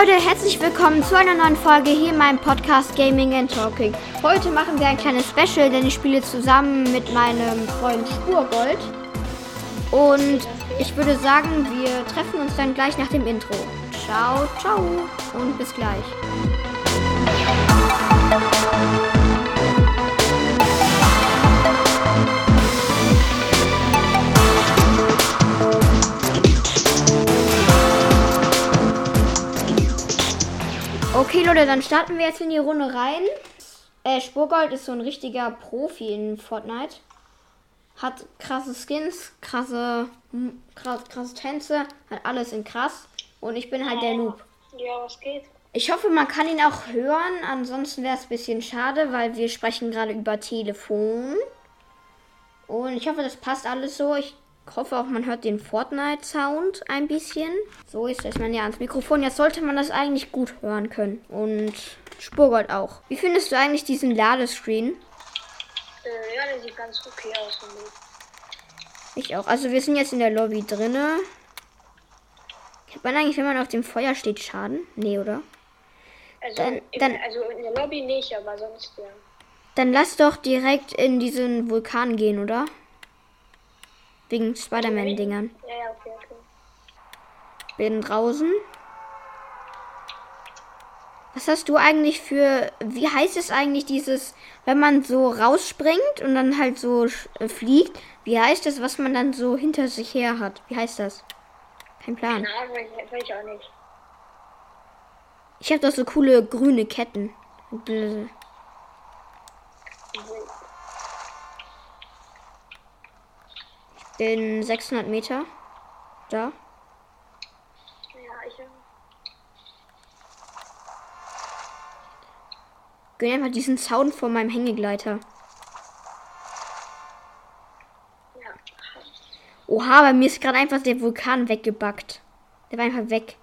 Leute, herzlich willkommen zu einer neuen Folge hier in meinem Podcast Gaming and Talking. Heute machen wir ein kleines Special, denn ich spiele zusammen mit meinem Freund Spurgold. Und ich würde sagen, wir treffen uns dann gleich nach dem Intro. Ciao, ciao und bis gleich. Okay, Leute, dann starten wir jetzt in die Runde rein. Äh, Spurgold ist so ein richtiger Profi in Fortnite. Hat krasse Skins, krasse, krass, krasse Tänze, hat alles in krass. Und ich bin halt der Noob. Ja, was geht? Ich hoffe, man kann ihn auch hören. Ansonsten wäre es ein bisschen schade, weil wir sprechen gerade über Telefon. Und ich hoffe, das passt alles so. Ich hoffe auch, man hört den Fortnite-Sound ein bisschen. So ist es man ja ans Mikrofon. Jetzt sollte man das eigentlich gut hören können. Und Spurgold auch. Wie findest du eigentlich diesen Ladescreen? Äh, ja, der sieht ganz okay aus. Ich auch. Also wir sind jetzt in der Lobby drinne. Hat man eigentlich, wenn man auf dem Feuer steht, Schaden? Nee, oder? Also, Dann- dann- also in der Lobby nicht, aber sonst ja. Dann lass doch direkt in diesen Vulkan gehen, oder? Wegen Spider-Man-Dingern. Ja, ja, okay, okay. Bin draußen. Was hast du eigentlich für. Wie heißt es eigentlich dieses, wenn man so rausspringt und dann halt so äh, fliegt? Wie heißt das, was man dann so hinter sich her hat? Wie heißt das? Kein Plan. Keine Ahnung, weiß, ich auch nicht. Ich habe doch so coole grüne Ketten. Bl- Bin 600 Meter. Da. Ja, ich Gönn einfach diesen Sound von meinem Hängegleiter. ja. Oha, bei mir ist gerade einfach der Vulkan weggebackt. Der war einfach weg.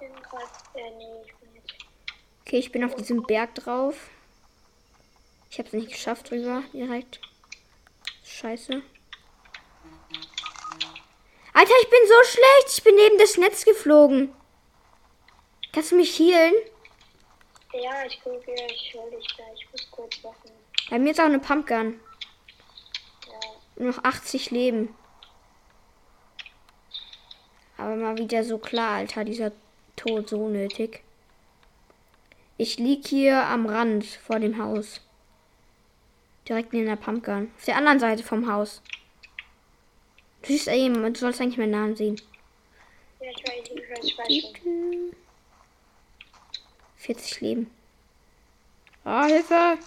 Äh. Okay, ich bin auf diesem Berg drauf. Ich habe es nicht geschafft drüber direkt. Scheiße. Alter, ich bin so schlecht. Ich bin neben das Netz geflogen. Kannst du mich healen? Ja, ich gucke, ich hol dich da. Ich muss kurz wachen. Bei mir ist auch eine Pumpgun. Ja. Nur noch 80 Leben. Aber mal wieder so klar, Alter, dieser Tod so nötig. Ich lieg hier am Rand vor dem Haus. Direkt neben der Pumpgun. Auf der anderen Seite vom Haus. Du siehst eben, du sollst eigentlich meinen Namen sehen. Ja, ich weiß, ich weiß, ich weiß schon. 40 Leben. Ah, Hilfe!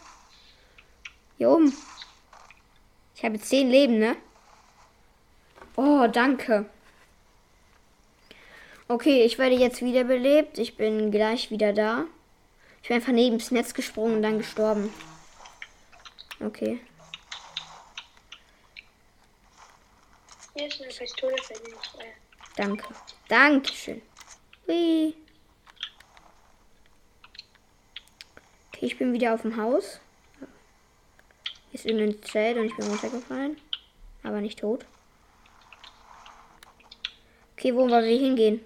Hier oben. Ich habe 10 Leben, ne? Oh, danke. Okay, ich werde jetzt wiederbelebt. Ich bin gleich wieder da. Ich bin einfach neben das Netz gesprungen und dann gestorben. Okay. Hier ist eine Pistole für dich. Danke. Dankeschön. Hui. Okay, ich bin wieder auf dem Haus. Ist irgendein Zelt und ich bin runtergefallen. Aber nicht tot. Okay, wo wollen wir hingehen?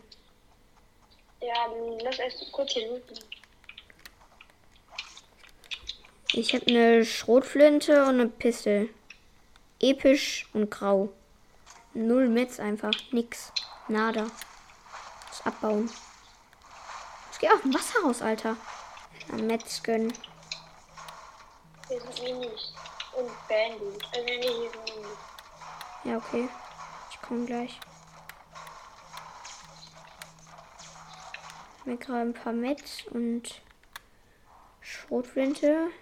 ja, lass erst kurz hier looten. Ich habe eine Schrotflinte und eine Pistole. Episch und grau. Null Metz einfach. Nix. Nada. Das abbauen. Ich gehe auf dem Wasser raus, Alter. Am Metz gönnen. Hier sind Minis. Und Bandys. Also, nee, hier sind Minis. Ja, okay. Ich komme gleich. Mir gerade ein paar Metz und Schrotflinte. Nie. Hm.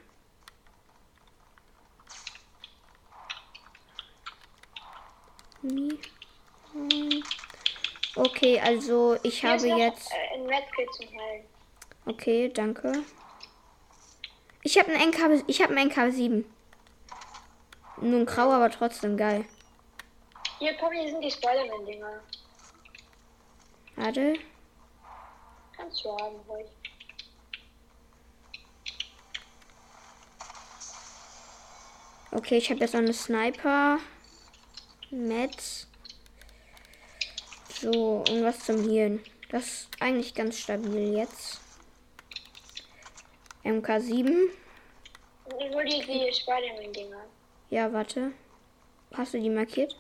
Okay, also ich Hier habe noch, jetzt. Äh. Okay, danke. Ich habe einen NK, ich habe einen NK7. Nur ein grau, aber trotzdem geil. Hier, komm, hier sind die Spider-Man-Dinger. Warte. Kannst du haben, ruhig. Okay, ich habe jetzt noch eine Sniper. Metz. So, und was zum Healen. Das ist eigentlich ganz stabil jetzt. MK7. Ich hol die, die Spider-Man-Dinger. Ja, warte. Hast du die markiert?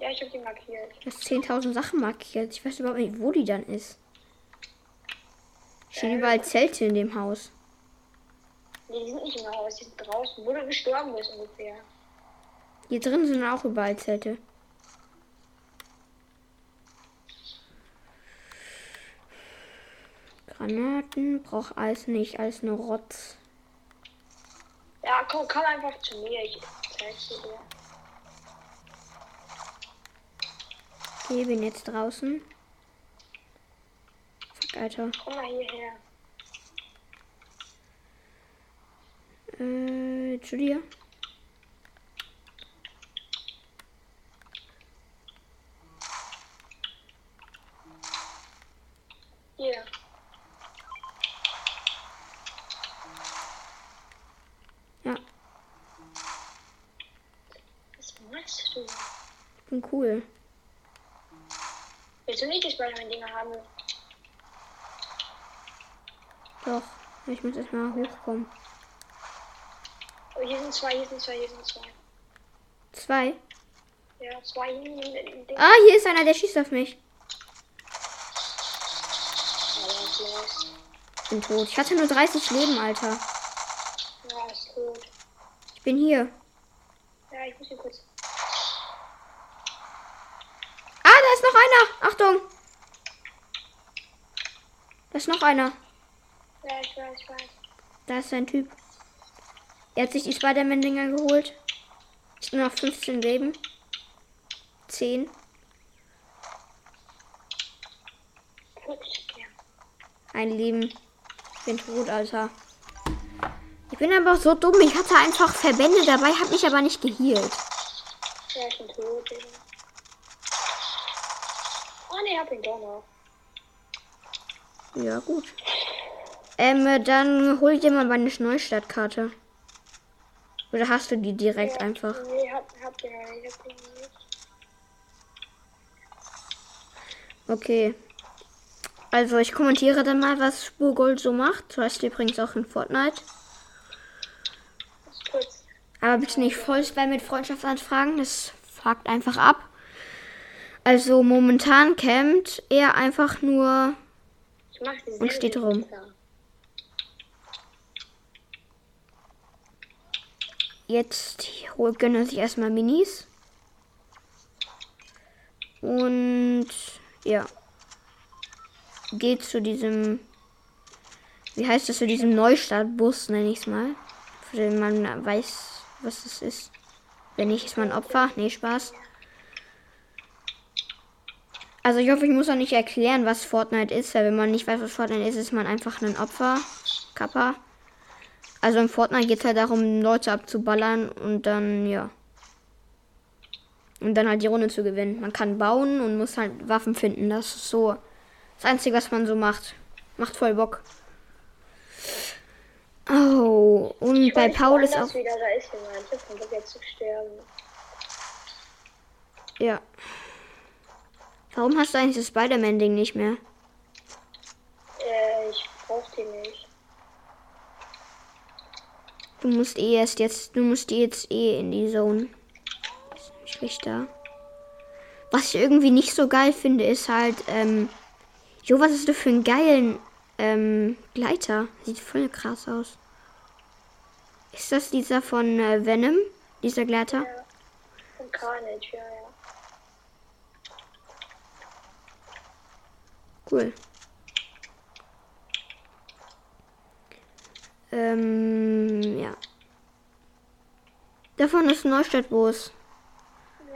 Ja, ich hab die markiert. Du hast 10.000 Sachen markiert. Ich weiß überhaupt nicht, wo die dann ist. Stehen überall Zelte in dem Haus. Nee, die sind nicht im Haus, die sind draußen, wo du gestorben bist ungefähr. Hier drin sind auch überall Zelte. Granaten braucht alles nicht, alles nur Rotz. Ja, komm, komm einfach zu mir, ich zeig's dir. Okay, bin jetzt draußen. Fuck, Alter. Komm mal hierher. Äh, Julia. Hier. Ja, Was machst du? bin cool. Willst du nicht die Spider-Man-Dinger haben? Doch, ich muss erstmal hochkommen. Oh, hier sind zwei, hier sind zwei, hier sind zwei. Zwei. Ja, zwei. Ah, hier ist einer, der schießt auf mich. Los. Bin tot. Ich hatte nur 30 Leben, Alter. Ja, ist tot. Ich bin hier. Ja, ich muss hier kurz. Ah, da ist noch einer. Achtung. Da ist noch einer. Ja, ich weiß, ich weiß. Da ist ein Typ. Er hat sich die Spider-Man-Dinger geholt. Ich nur noch 15 Leben. 10. Wirklich, ja. Ein Leben. Ich bin tot, Alter. Ich bin aber so dumm. Ich hatte einfach Verbände dabei, hab mich aber nicht gehealt. Ja, ich bin tot, Digga. Hab ihn doch noch. Ja, gut. Ähm, äh, dann hol dir mal meine Neustadtkarte. Oder hast du die direkt ja, einfach? Nee, hab, hab noch nicht, hab noch nicht. Okay. Also ich kommentiere dann mal, was Spurgold so macht. Du hast übrigens auch in Fortnite. Aber bitte nicht voll mit Freundschaftsanfragen. Das fuckt einfach ab. Also momentan campt er einfach nur. Und steht rum. besser. Jetzt er sich erstmal Minis. Und ja. Geht zu diesem. Wie heißt das? Zu diesem Neustartbus, nenne ich es mal. Für den man weiß, was es ist. Wenn nicht, ist man Opfer. Nee, Spaß. Also ich hoffe, ich muss auch nicht erklären, was Fortnite ist, weil wenn man nicht weiß, was Fortnite ist, ist man einfach ein Opfer. Kappa. Also in Fortnite geht es halt darum, Leute abzuballern und dann, ja. Und dann halt die Runde zu gewinnen. Man kann bauen und muss halt Waffen finden. Das ist so das Einzige, was man so macht. Macht voll Bock. Oh, und Ich bei Paul ist auch. wieder, da ist jemand. Ich hab Bock jetzt zu sterben. Ja. Warum hast du eigentlich das Spider-Man-Ding nicht mehr? Äh, ich brauch die nicht. Du musst eh erst jetzt, du musst jetzt eh in die Zone. Ist nicht da. Was ich irgendwie nicht so geil finde, ist halt, ähm, jo, was ist das für einen geilen, ähm, Gleiter? Sieht voll krass aus. Ist das dieser von äh, Venom? Dieser Gleiter? Ja. Und Carnage, ja, ja. Cool. Ähm, ja. Davon ist ein Neustadtbus. Ja.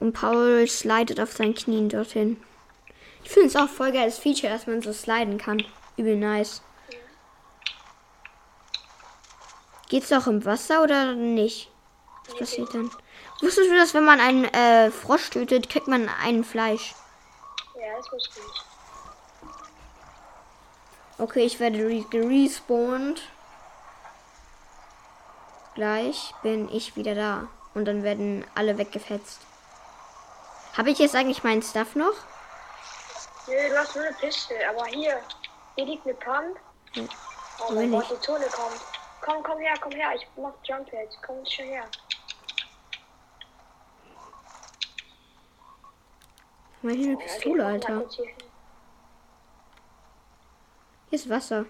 Und Paul slidet auf seinen Knien dorthin. Ich finde es auch voll geiles Feature, dass man so sliden kann. Übel nice. Geht's auch im Wasser oder nicht? Was passiert dann? Wusstest du, dass wenn man einen äh, Frosch tötet, kriegt man ein Fleisch? Ja, das wusste ich. Okay, ich werde re gerespawnt. Gleich bin ich wieder da. Und dann werden alle weggefetzt. Habe ich jetzt eigentlich meinen Stuff noch? Nö, du hast nur eine Piste, aber hier, hier liegt eine Pump. Hm. Oh mein Gott, die Zone kommt. Komm, komm her, komm her, ich mach Jump Head. Komm schon her. Mal hier eine Pistole, Alter. Kurz hier ist Wasser.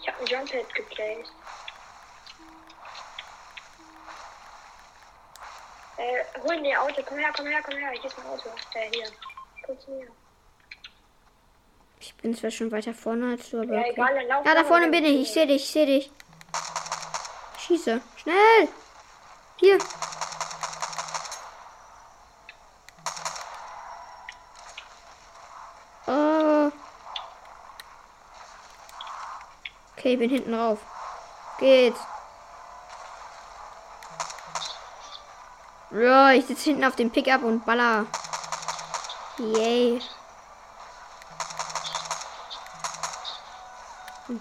Ich hab ein Jump Head geplaced. Äh, hol mir Auto, komm her, komm her, komm her, hier ist mein Auto. Äh, hier. Zu mir. Ich bin zwar schon weiter vorne als du, aber. Ja, okay. egal, dann lauf Ja, da vorne bin ich. Ich sehe dich, ich sehe dich. Schieße. Schnell! Hier. Oh. Okay, bin hinten drauf. Geht's. Ja, ich sitze hinten auf dem Pickup und baller. Yay.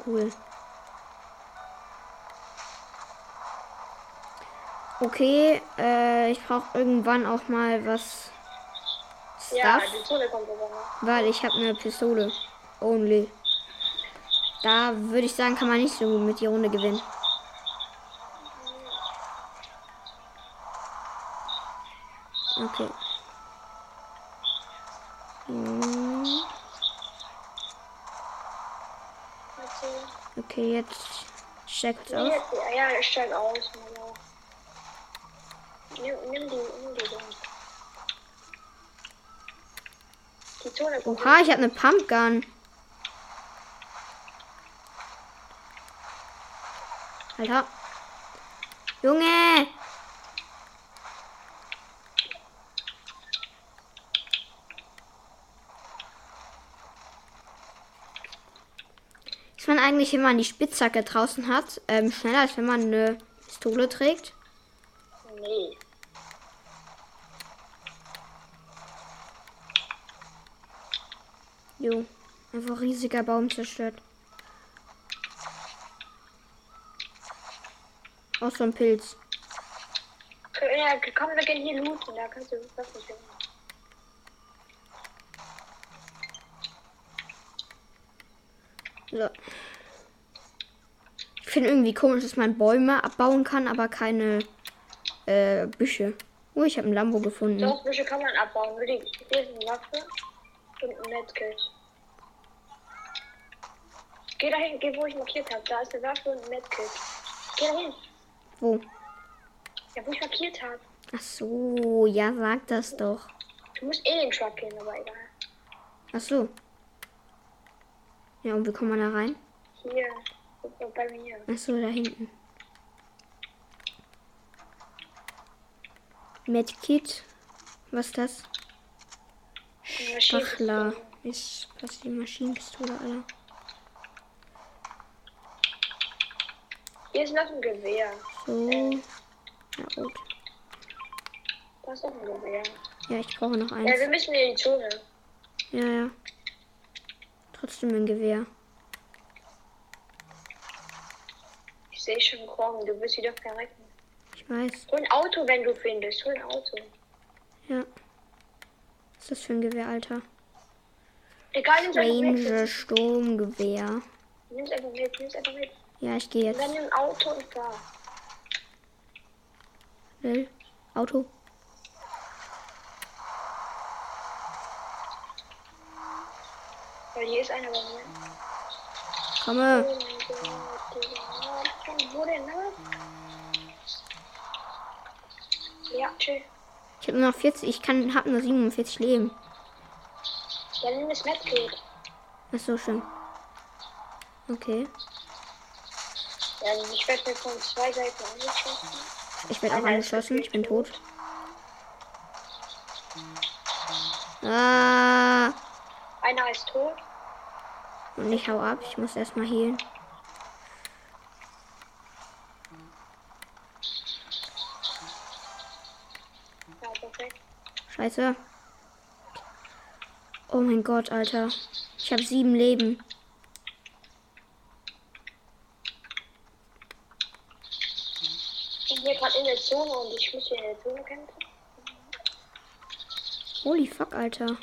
Cool. Okay, äh, ich brauche irgendwann auch mal was Ja, Stuff, die Zone kommt aber noch. weil ich habe eine Pistole. Only. Da würde ich sagen, kann man nicht so mit die Runde gewinnen. Okay. Hm. Okay, jetzt checkt's Nee, aus. Ja, ja, ich steig aus. Auch. Nimm, nimm die, nimm die Ding. Die Zone. Oha, ich habe eine Pumpgun. Alter. Junge! Ist man eigentlich, wenn man die Spitzhacke draußen hat, ähm, schneller als wenn man eine Pistole trägt? Nee. Jo. Einfach riesiger Baum zerstört. So ein Pilz. Ja, komm, wir gehen hier looten. Da kannst du was nicht finden. So. Ich finde irgendwie komisch, dass man Bäume abbauen kann, aber keine äh, Büsche. Oh, ich habe ein Lambo gefunden. Doch, Büsche kann man abbauen. Hier ist eine Waffe und ein Medkit. Geh dahin, geh wo ich markiert habe. Da ist eine Waffe und ein Medkit. Geh dahin. Wo? Ja, wo ich markiert habe. Ach so, ja, sag das doch. Du musst eh in den Truck gehen, aber egal. Ach so. Ja, und wie kommt man da rein? Hier. Bei mir. Ach so, da hinten. Medkit. Was ist das? Maschinenpistole. Ist was die Maschinenpistole, Alter. Hier ist noch ein Gewehr. So. Ja, gut. Da ist noch ein Gewehr. Ja, ich brauche noch Ja, eins. wir müssen in die Zone. Ja, ja. Trotzdem ein Gewehr. Ich sehe schon kommen. Du wirst wieder verrecken. Ich weiß. Hol ein Auto, wenn du findest. Hol ein Auto. Ja. Was ist das für ein Gewehr, Alter? Egal, nimm's Ranger. Sturmgewehr. Nimm's einfach mit. Nimm's einfach mit. Ja, ich gehe jetzt. nimm Auto und fahr. Will. Auto. Weil hier ist einer bei mir. Komme. Oh wo denn ab? Ja, chill. Ich habe nur noch 40. Ich kann, hab nur 47 Leben. Ja, nimm das Medkit. Ach so, schön. Okay. Also ich werde mir von zwei Seiten angeschossen. Ich werde auch angeschossen. Ich bin tot. Ah. Einer ist tot. Und ich hau ab. Ich muss erstmal healen. Ja, perfekt. Scheiße. Oh mein Gott, Alter. Ich habe sieben Leben. Ich bin hier gerade in der Zone und ich muss hier in der Zone kämpfen. Holy fuck, Alter.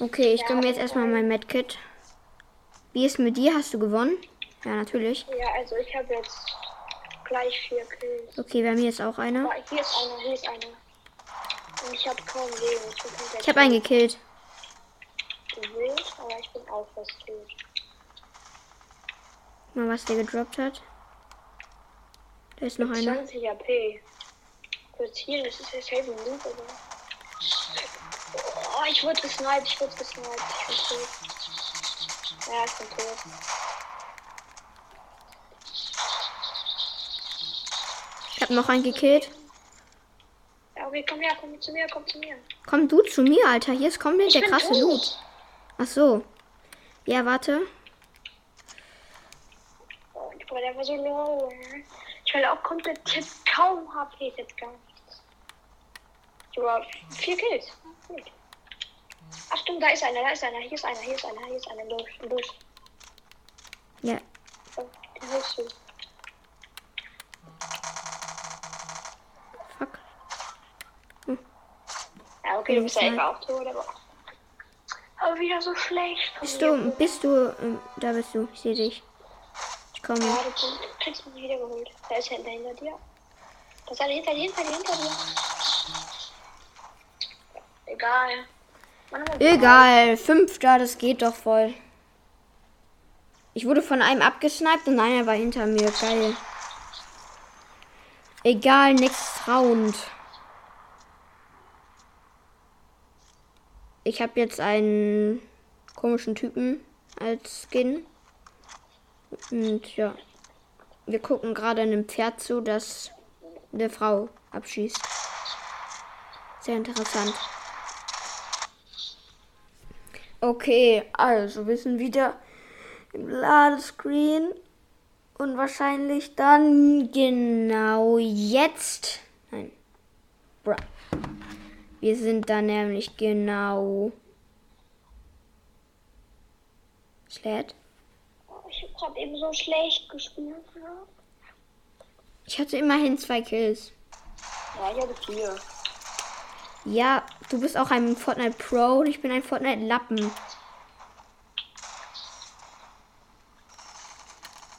Okay, ich gönne mir jetzt erstmal mein Medkit. Wie ist mit dir? Hast du gewonnen? Ja, natürlich. Ja, also ich habe jetzt gleich vier Kills. Okay, bei mir ist auch einer. Aber hier ist einer, hier ist einer. Und ich habe kaum Leben. Ich, Ich habe einen gekillt. wild, aber ich bin auch fast tot. Mal was der gedroppt hat. Da ist noch einer. 20 AP. Kurz hier, das ist jetzt Heavy Loot, aber. Oh, ich wurde gesniped, ich wurde gesniped. Ich bin tot. Ja, ich bin tot. Ich habe noch einen gekillt. Ja, okay, komm her, komm zu mir, komm zu mir. Komm du zu mir, Alter. Hier ist komplett der bin krasse tot. Loot. Ach so. Ja, warte. Oh, boah, der war so low. ne? Ich will auch komplett hab kaum HP, jetzt gar nichts. Ich war vier Kills. Ach stimmt, da ist einer, da ist einer, hier ist einer, hier ist einer, hier ist einer, los, los. Ja. Oh. Fuck. Ja, okay, du bist ja auch tot, aber. Aber wieder so schlecht. Bist du, bist du, ähm, da bist du. Ich sehe dich. Ich komme. Ja, du kriegst mich wieder geholt. Da ist hinter, hinter dir. Da ist einer hinter dir, hinter dir, hinter dir. Egal. Egal. Fünfter, das geht doch voll. Ich wurde von einem abgesniped und einer war hinter mir. Geil. Egal, next round. Ich habe jetzt einen komischen Typen als Skin. Und ja. Wir gucken gerade einem Pferd zu, das eine Frau abschießt. Sehr interessant. Okay, also wir sind wieder im Ladescreen. Und wahrscheinlich dann genau jetzt. Nein. Bra. Wir sind dann nämlich genau. Sled. Ich hab grad eben so schlecht gespielt. Ne? Ich hatte immerhin zwei Kills. Ja, ich hatte vier. Ja, du bist auch ein Fortnite Pro und ich bin ein Fortnite Lappen.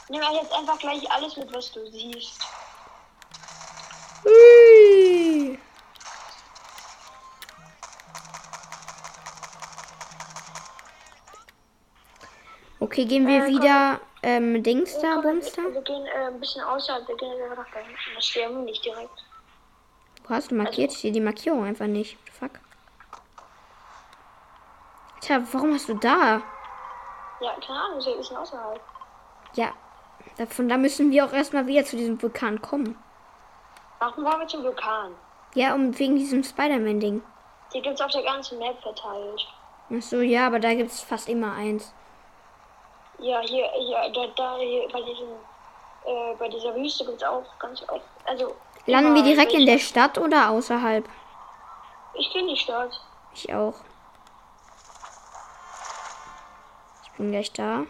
Nimm halt jetzt einfach gleich alles mit, was du siehst. Hui. Okay, gehen wir Äh, wieder ähm, Dings da, Bums da? wir, gehen äh, ein bisschen außerhalb, wir gehen einfach nach da hinten. Das sterben wir nicht direkt. Wo hast du markiert? Ich sehe die Markierung einfach nicht. Fuck. Tja, warum hast du da? Ja, keine Ahnung, wir sind außerhalb. Ja, davon da müssen wir auch erstmal wieder zu diesem Vulkan kommen. Warum wollen wir zum Vulkan? Ja, um wegen diesem Spider-Man-Ding. Die gibt's auf der ganzen Map verteilt. Ach so, ja, aber da gibt es fast immer eins. Ja, hier, hier, da, da, hier, bei diesem, äh, bei dieser Wüste gibt's auch ganz oft, also. Landen wir direkt in der Stadt oder außerhalb? Ich kenne die Stadt. Ich auch. Ich bin gleich da.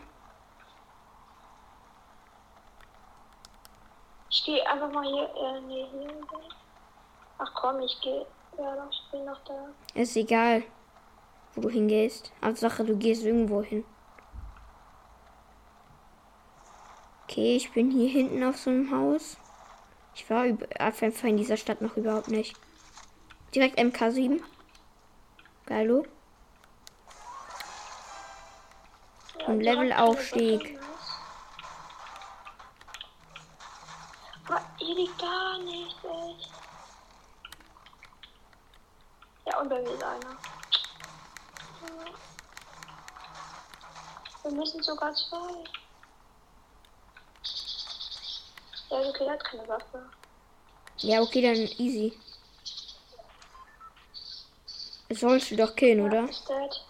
Ich gehe einfach mal hier, äh, nee, hier. Ach komm, ich gehe, ja, doch, ich bin noch da. Ist egal, wo du hingehst. Hauptsache, du gehst irgendwo hin. Okay, ich bin hier hinten auf so einem Haus. Ich war auf jeden Fall in dieser Stadt noch überhaupt nicht. Direkt MK7. Geilo. Und Levelaufstieg. hier liegt gar nicht, echt. Ja, und bei mir ist einer. Wir müssen sogar zwei. Ja, okay, der hat keine Waffe. Ja, okay, dann easy. Das sollst du doch killen, oder? Ist dead.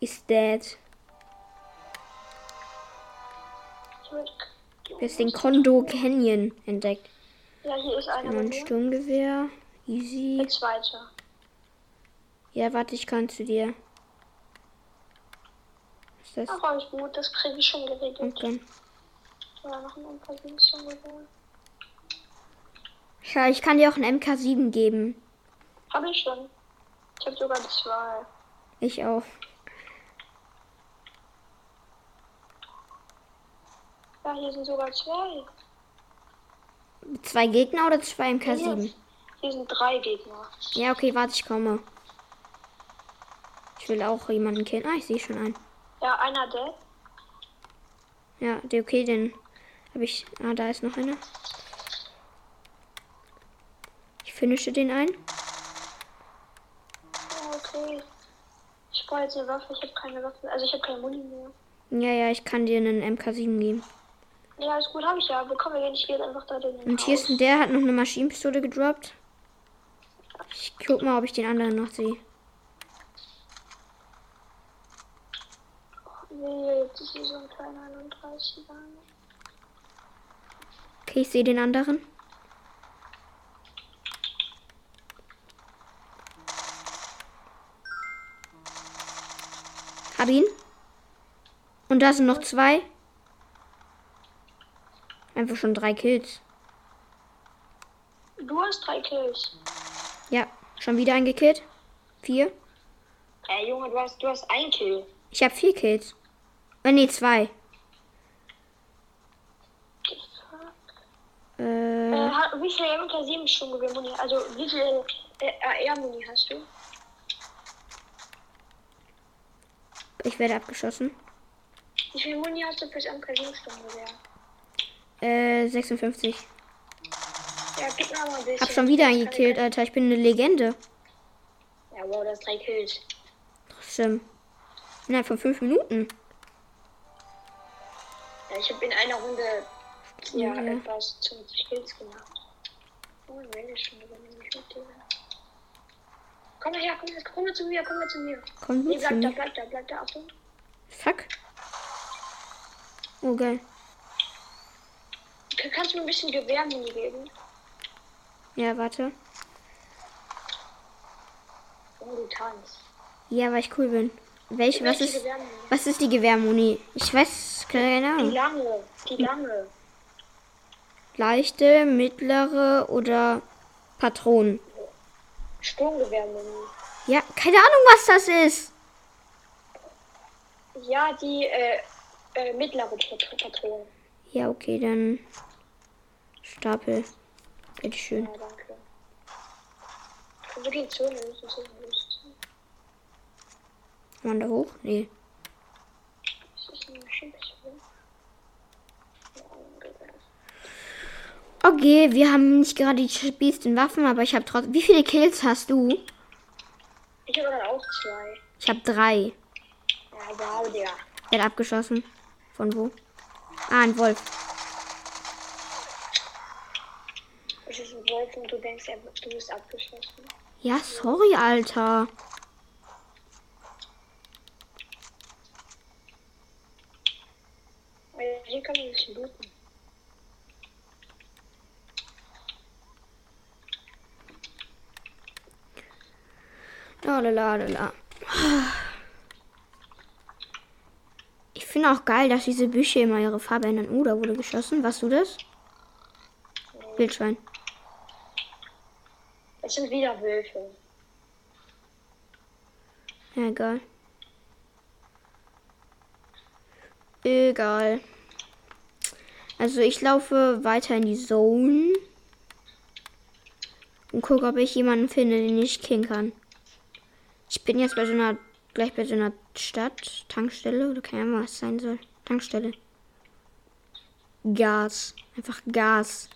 Ist dead. Ich Du hast den Kondo Canyon entdeckt. Ja, hier ist einer. Ein. Sturmgewehr. Easy. Der zweite. Ja, warte, ich kann zu dir. Was ist das? Ach, alles gut, das kriege ich schon geregelt. Okay. Ja, noch ein MK7 zum Gewehr. Ja, ich kann dir auch einen MK7 geben. Hab ich schon. Ich hab sogar zwei. Ich auch. Ja, hier sind sogar zwei. Zwei Gegner oder zwei Hier, MK7? hier sind drei Gegner. Ja, okay, warte, ich komme. Ich will auch jemanden killen. Ah, ich sehe schon einen. Ja, einer der. Ja, der okay, den habe ich. Ah, da ist noch einer. Ich finische den ein. Okay. Ich brauche jetzt eine Waffe. Ich habe keine Waffe. Also ich habe keine Muni mehr. Ja, ja, ich kann dir einen MK7 geben. Ja, ist gut, habe ich ja. Nicht. Ich gehe jetzt einfach da den. Und hier ist ein, der hat noch eine Maschinenpistole gedroppt. Ich guck mal, ob ich den anderen noch sehe. Nee, das ist hier so ein kleiner 31er. Okay, ich sehe den anderen. Hab ihn. Und da sind noch zwei. Einfach schon drei Kills. Du hast drei Kills. Ja, schon wieder eingekillt. Vier. Ey, Junge, du hast, du hast ein Kill. Ich habe vier Kills. Äh, nee, zwei. Äh, Wie viel MK7 Sturmgewehr Muni? Also wie viel äh, AR Muni hast du? ich werde abgeschossen. Wie viel Muni hast du fürs MK7 Sturmgewehr? Äh, 56. Ja, gib mir mal ein bisschen. Hab schon wieder einen gekillt, Alter. Ich bin eine Legende. Ja, wow, das drei Kills. Trotzdem. Innerhalb von fünf Minuten. Ja, ich habe in einer Runde ja, Ja. etwas 20 Kills gemacht. Oh, wenn ich schon übernehme ich mit dir. Komm mal her, komm, her, komm mal zu mir, komm mal zu mir. Komm Nee, gut zu bleib da, mir. bleib da, bleib da, Achtung. Fuck. Oh, geil. Kannst du mir ein bisschen Gewehrmuni geben? Ja, warte. Oh, du tanzt. Ja, weil ich cool bin. Welche? Was ist, was ist die Gewehrmuni? Ich weiß keine Die Ahnung. lange, die lange. Leichte, mittlere oder Patronen? Sturmgewehrmuni. Ja, keine Ahnung, was das ist. Ja, die äh, äh, mittlere Pat- Patronen. Ja, okay, dann Stapel. Bitteschön. Ja, danke. Wir müssen zu. Kann man da hoch? Nee. Das ist eine Maschinenpistole. Ja, ein Gewehr. Okay, wir haben nicht gerade die spießten Waffen, aber ich habe trotzdem. Wie viele Kills hast du? Ich habe dann auch zwei. Ich habe drei. Ja, wow, Digga. Er hat abgeschossen. Von wo? Ah, ein Wolf. Es ist ein Wolf und du denkst, er, du bist abgeschossen. Ja, sorry, Alter. Weil hier kann man nicht looten. La la la la la. Ich finde auch geil, dass diese Büsche immer ihre Farbe ändern. Oh, da wurde geschossen. Warst du das? Wildschwein. Es sind wieder Wölfe. Ja, egal. Egal. Also ich laufe weiter in die Zone. Und gucke, ob ich jemanden finde, den ich killen kann. Ich bin jetzt bei so einer, gleich bei so einer Stadt, Tankstelle oder keine Ahnung, was sein soll. Tankstelle. Gas. Einfach Gas.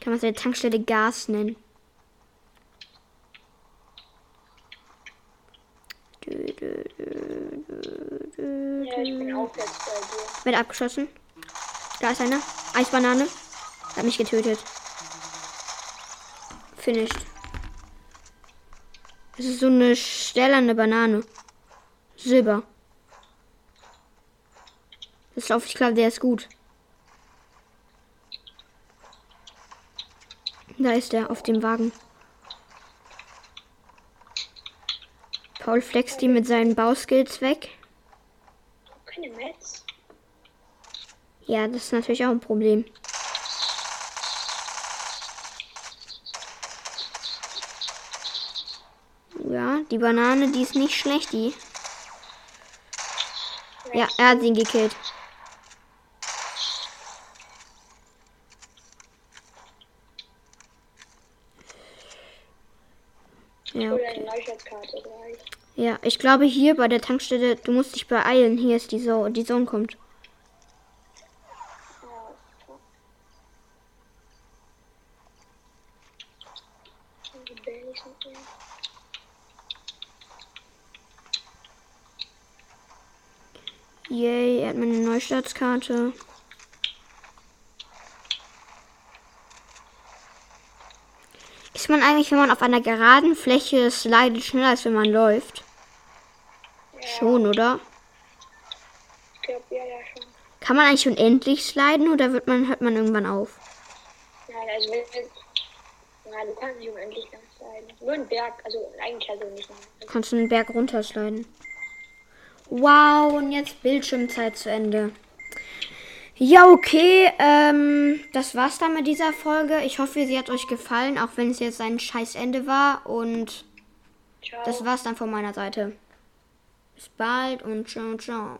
Kann man seine Tankstelle Gas nennen. Ja, ich bin auch jetzt bei dir. Wird abgeschossen. Da ist einer. Eisbanane. Hat mich getötet. Finished. Das ist so eine stählerne Banane. Silber. Das auf, ich glaube, der ist gut. Da ist er auf dem Wagen. Paul flext die mit seinen Bauskills weg. Keine Metz. Ja, das ist natürlich auch ein Problem. Ja, die Banane, die ist nicht schlecht, die. Ja, er hat ihn gekillt. Ja, okay. ja, ich glaube hier bei der Tankstelle, du musst dich beeilen. Hier ist die Zone, die Zone kommt. Ah, fuck. Die Baileys mitnehmen. Yay, er hat meine Neustartskarte. Ist man eigentlich, wenn man auf einer geraden Fläche slidet, schneller als wenn man läuft? Ja, Schon, oder? ich glaube, ja, ja, schon. Kann man eigentlich unendlich sliden oder wird man, hört man irgendwann auf? Nein, also wenn. Nein, du kannst nicht unendlich lang sliden. Nur ein Berg, also eigentlich also nicht mal. Kannst du einen Berg runtersliden. Wow, und jetzt Bildschirmzeit zu Ende. Ja, okay. Ähm, das war's dann mit dieser Folge. Ich hoffe, sie hat euch gefallen, auch wenn es jetzt ein scheiß Ende war. Und Ciao. das war's dann von meiner Seite. Bis bald und ciao, ciao.